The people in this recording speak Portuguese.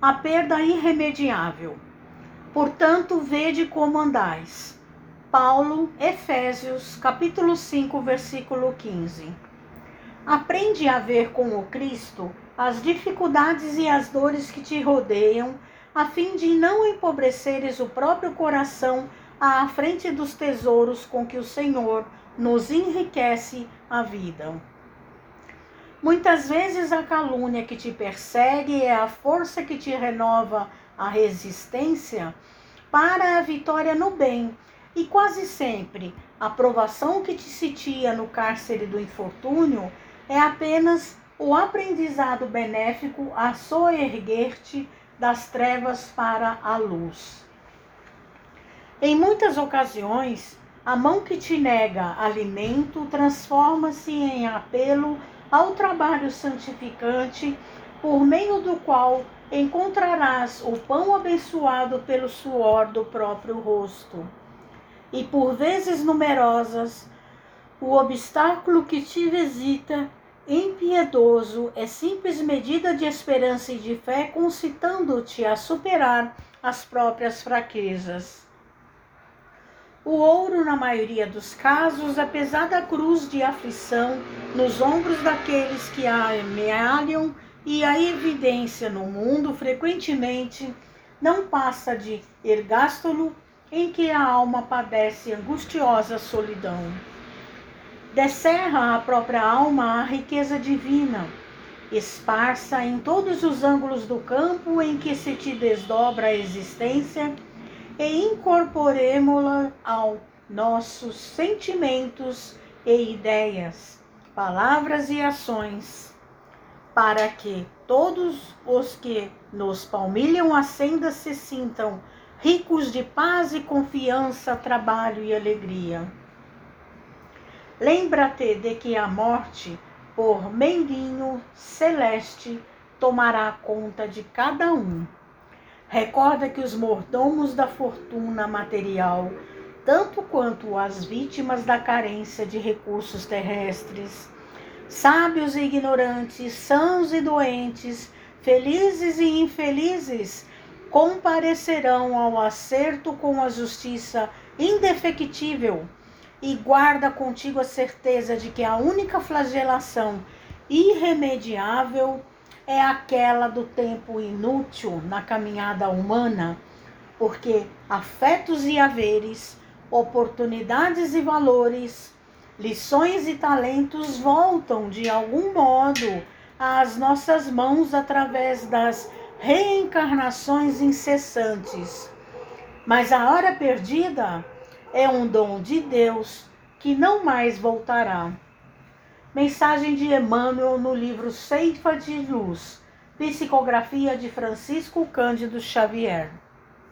a perda irremediável. Portanto, vede como andais. Paulo, Efésios, capítulo 5, versículo 15. Aprende a ver com o Cristo as dificuldades e as dores que te rodeiam, a fim de não empobreceres o próprio coração à frente dos tesouros com que o Senhor nos enriquece a vida. Muitas vezes a calúnia que te persegue é a força que te renova a resistência para a vitória no bem, e quase sempre a provação que te sitia no cárcere do infortúnio é apenas o aprendizado benéfico a soerguer-te das trevas para a luz. Em muitas ocasiões, a mão que te nega alimento transforma-se em apelo ao trabalho santificante, por meio do qual encontrarás o pão abençoado pelo suor do próprio rosto. E por vezes numerosas, o obstáculo que te visita, impiedoso, é simples medida de esperança e de fé, concitando-te a superar as próprias fraquezas. O ouro, na maioria dos casos, apesar da cruz de aflição nos ombros daqueles que a amealham e a evidência no mundo, frequentemente não passa de ergástolo em que a alma padece angustiosa solidão. Descerra a própria alma a riqueza divina, esparsa em todos os ângulos do campo em que se te desdobra a existência e incorporemo-la aos nossos sentimentos e ideias, palavras e ações, para que todos os que nos palmilham a senda se sintam ricos de paz e confiança, trabalho e alegria. Lembra-te de que a morte, por meirinho celeste, tomará conta de cada um Recorda que os mordomos da fortuna material, tanto quanto as vítimas da carência de recursos terrestres, sábios e ignorantes, sãos e doentes, felizes e infelizes, comparecerão ao acerto com a justiça indefectível e guarda contigo a certeza de que a única flagelação irremediável é aquela do tempo inútil na caminhada humana, porque afetos e haveres, oportunidades e valores, lições e talentos voltam de algum modo às nossas mãos através das reencarnações incessantes. Mas a hora perdida é um dom de Deus que não mais voltará. Mensagem de Emmanuel no livro Ceifa de Luz, psicografia de Francisco Cândido Xavier.